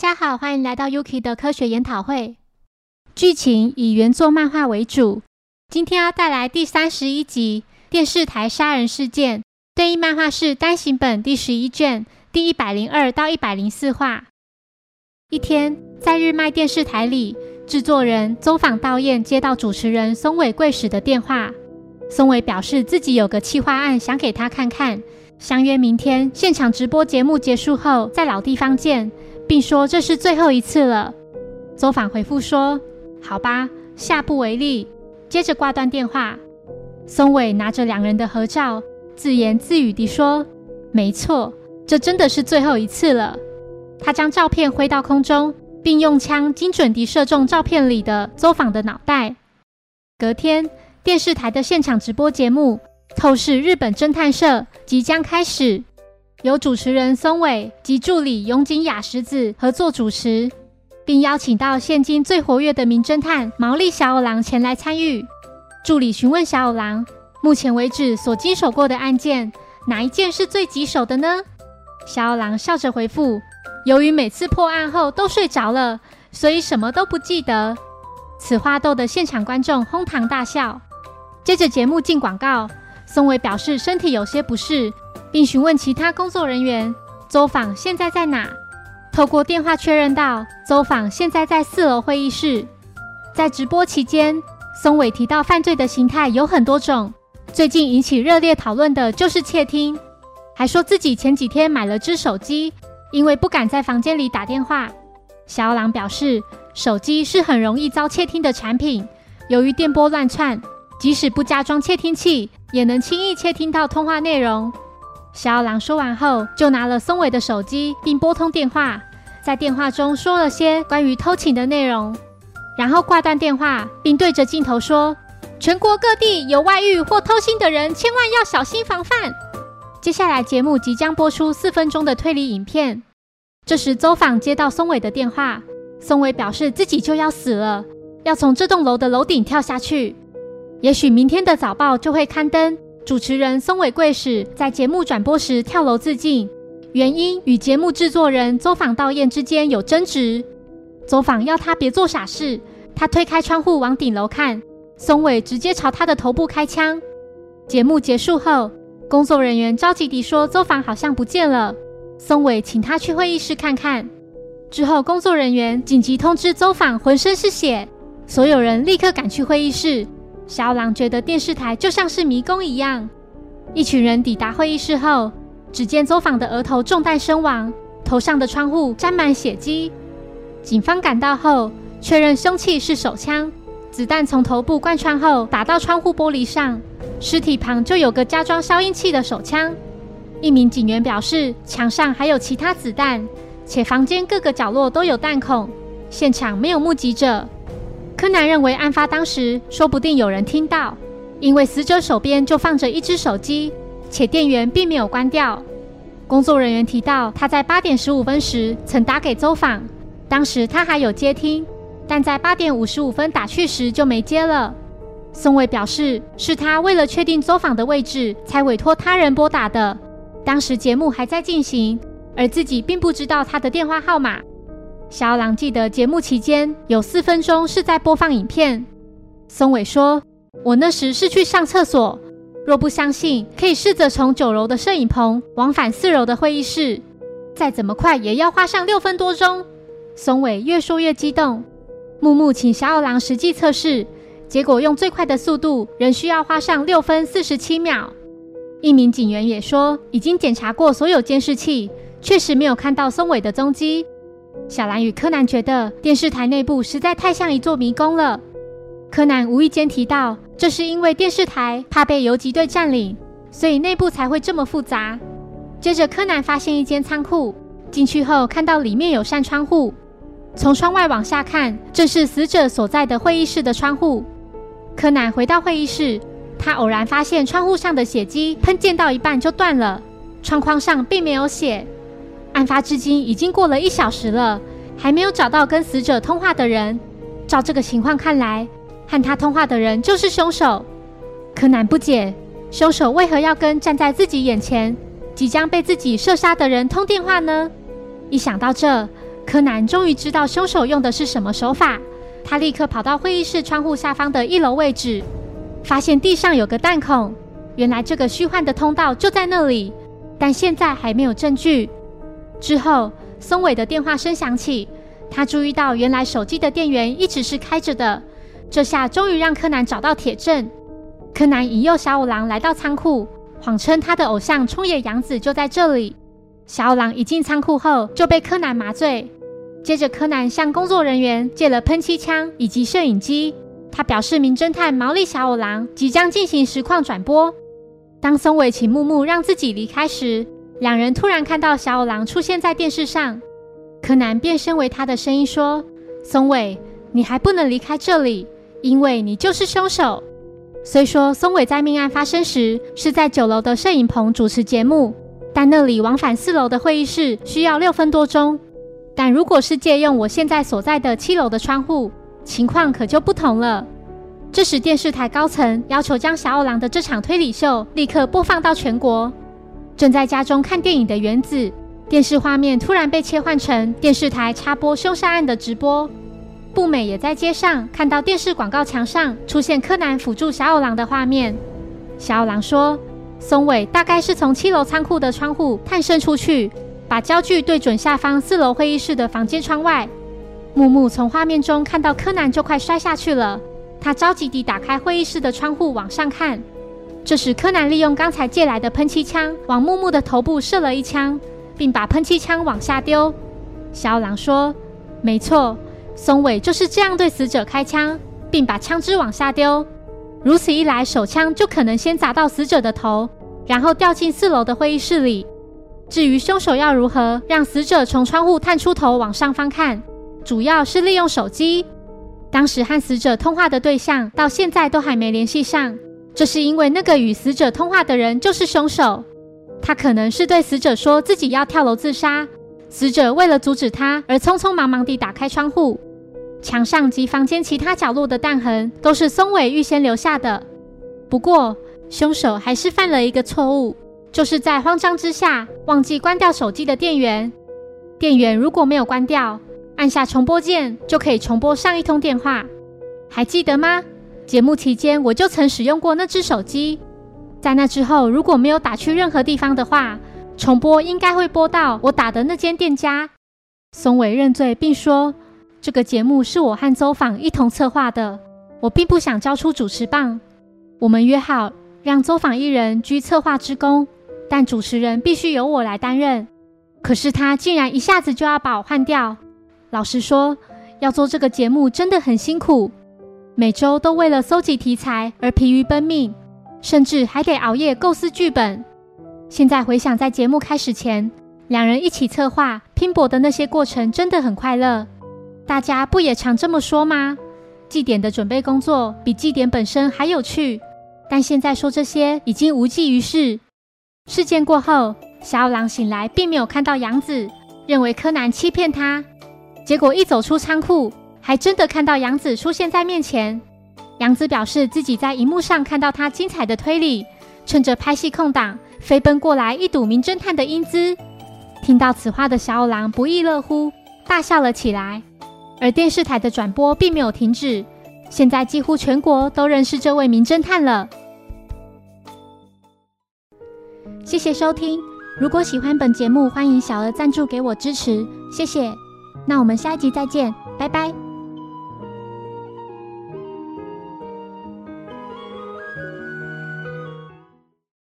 大家好，欢迎来到 Yuki 的科学研讨会。剧情以原作漫画为主，今天要带来第三十一集电视台杀人事件。对应漫画是单行本第十一卷第一百零二到一百零四话。一天，在日卖电视台里，制作人邹访道彦接到主持人松尾贵史的电话。松尾表示自己有个企划案想给他看看，相约明天现场直播节目结束后在老地方见，并说这是最后一次了。邹访回复说：“好吧，下不为例。”接着挂断电话。松尾拿着两人的合照。自言自语地说：“没错，这真的是最后一次了。”他将照片挥到空中，并用枪精准地射中照片里的邹访的脑袋。隔天，电视台的现场直播节目《透视日本侦探社》即将开始，由主持人松尾及助理永井雅石子合作主持，并邀请到现今最活跃的名侦探毛利小五郎前来参与。助理询问小五郎。目前为止所经手过的案件，哪一件是最棘手的呢？小五郎笑着回复：“由于每次破案后都睡着了，所以什么都不记得。”此话逗得现场观众哄堂大笑。接着节目进广告，松尾表示身体有些不适，并询问其他工作人员：“周访现在在哪？”透过电话确认到，周访现在在四楼会议室。在直播期间，松伟提到犯罪的形态有很多种。最近引起热烈讨论的就是窃听，还说自己前几天买了只手机，因为不敢在房间里打电话。小狼表示，手机是很容易遭窃听的产品，由于电波乱窜，即使不加装窃听器，也能轻易窃听到通话内容。小狼说完后，就拿了松尾的手机，并拨通电话，在电话中说了些关于偷情的内容，然后挂断电话，并对着镜头说。全国各地有外遇或偷腥的人，千万要小心防范。接下来节目即将播出四分钟的推理影片。这时，邹访接到松尾的电话，松尾表示自己就要死了，要从这栋楼的楼顶跳下去。也许明天的早报就会刊登主持人松尾贵史在节目转播时跳楼自尽，原因与节目制作人邹访道彦之间有争执。邹访要他别做傻事，他推开窗户往顶楼看。松尾直接朝他的头部开枪。节目结束后，工作人员着急地说：“邹访好像不见了。”松尾请他去会议室看看。之后，工作人员紧急通知邹访浑身是血，所有人立刻赶去会议室。小狼觉得电视台就像是迷宫一样。一群人抵达会议室后，只见邹访的额头中弹身亡，头上的窗户沾满血迹。警方赶到后，确认凶器是手枪。子弹从头部贯穿后打到窗户玻璃上，尸体旁就有个加装消音器的手枪。一名警员表示，墙上还有其他子弹，且房间各个角落都有弹孔。现场没有目击者。柯南认为，案发当时说不定有人听到，因为死者手边就放着一只手机，且电源并没有关掉。工作人员提到，他在八点十五分时曾打给周访，当时他还有接听。但在八点五十五分打去时就没接了。松尾表示，是他为了确定走访的位置，才委托他人拨打的。当时节目还在进行，而自己并不知道他的电话号码。小狼记得节目期间有四分钟是在播放影片。松尾说：“我那时是去上厕所。若不相信，可以试着从九楼的摄影棚往返四楼的会议室，再怎么快也要花上六分多钟。”松尾越说越激动。木木请小二郎实际测试，结果用最快的速度，仍需要花上六分四十七秒。一名警员也说，已经检查过所有监视器，确实没有看到松尾的踪迹。小兰与柯南觉得电视台内部实在太像一座迷宫了。柯南无意间提到，这是因为电视台怕被游击队占领，所以内部才会这么复杂。接着，柯南发现一间仓库，进去后看到里面有扇窗户。从窗外往下看，正是死者所在的会议室的窗户。柯南回到会议室，他偶然发现窗户上的血迹喷溅到一半就断了，窗框上并没有血。案发至今已经过了一小时了，还没有找到跟死者通话的人。照这个情况看来，和他通话的人就是凶手。柯南不解，凶手为何要跟站在自己眼前、即将被自己射杀的人通电话呢？一想到这，柯南终于知道凶手用的是什么手法。他立刻跑到会议室窗户下方的一楼位置，发现地上有个弹孔。原来这个虚幻的通道就在那里，但现在还没有证据。之后，松尾的电话声响起，他注意到原来手机的电源一直是开着的。这下终于让柯南找到铁证。柯南引诱小五郎来到仓库，谎称他的偶像冲野洋子就在这里。小五郎一进仓库后就被柯南麻醉。接着，柯南向工作人员借了喷漆枪以及摄影机。他表示，名侦探毛利小五郎即将进行实况转播。当松尾请木木让自己离开时，两人突然看到小五郎出现在电视上。柯南变身为他的声音说：“松尾，你还不能离开这里，因为你就是凶手。”虽说松尾在命案发生时是在九楼的摄影棚主持节目，但那里往返四楼的会议室需要六分多钟。但如果是借用我现在所在的七楼的窗户，情况可就不同了。这时，电视台高层要求将小五郎的这场推理秀立刻播放到全国。正在家中看电影的原子，电视画面突然被切换成电视台插播凶杀案的直播。步美也在街上看到电视广告墙上出现柯南辅助小五郎的画面。小五郎说：“松尾大概是从七楼仓库的窗户探身出去，把焦距对准下方四楼会议室的房间窗外。”木木从画面中看到柯南就快摔下去了。他着急地打开会议室的窗户往上看，这时柯南利用刚才借来的喷漆枪往木木的头部射了一枪，并把喷漆枪往下丢。小狼说：“没错，松尾就是这样对死者开枪，并把枪支往下丢。如此一来，手枪就可能先砸到死者的头，然后掉进四楼的会议室里。至于凶手要如何让死者从窗户探出头往上方看，主要是利用手机。”当时和死者通话的对象到现在都还没联系上，这是因为那个与死者通话的人就是凶手。他可能是对死者说自己要跳楼自杀，死者为了阻止他而匆匆忙忙地打开窗户。墙上及房间其他角落的弹痕都是松尾预先留下的。不过，凶手还是犯了一个错误，就是在慌张之下忘记关掉手机的电源。电源如果没有关掉，按下重播键就可以重播上一通电话，还记得吗？节目期间我就曾使用过那只手机。在那之后，如果没有打去任何地方的话，重播应该会播到我打的那间店家。松尾认罪，并说这个节目是我和周访一同策划的，我并不想交出主持棒。我们约好让周访一人居策划之功，但主持人必须由我来担任。可是他竟然一下子就要把我换掉。老实说，要做这个节目真的很辛苦，每周都为了搜集题材而疲于奔命，甚至还得熬夜构思剧本。现在回想，在节目开始前，两人一起策划、拼搏的那些过程，真的很快乐。大家不也常这么说吗？祭典的准备工作比祭典本身还有趣。但现在说这些已经无济于事。事件过后，小五郎醒来并没有看到杨子，认为柯南欺骗他。结果一走出仓库，还真的看到杨子出现在面前。杨子表示自己在荧幕上看到他精彩的推理，趁着拍戏空档飞奔过来一睹名侦探的英姿。听到此话的小五郎不亦乐乎，大笑了起来。而电视台的转播并没有停止，现在几乎全国都认识这位名侦探了。谢谢收听，如果喜欢本节目，欢迎小额赞助给我支持，谢谢。那我们下一集再见，拜拜。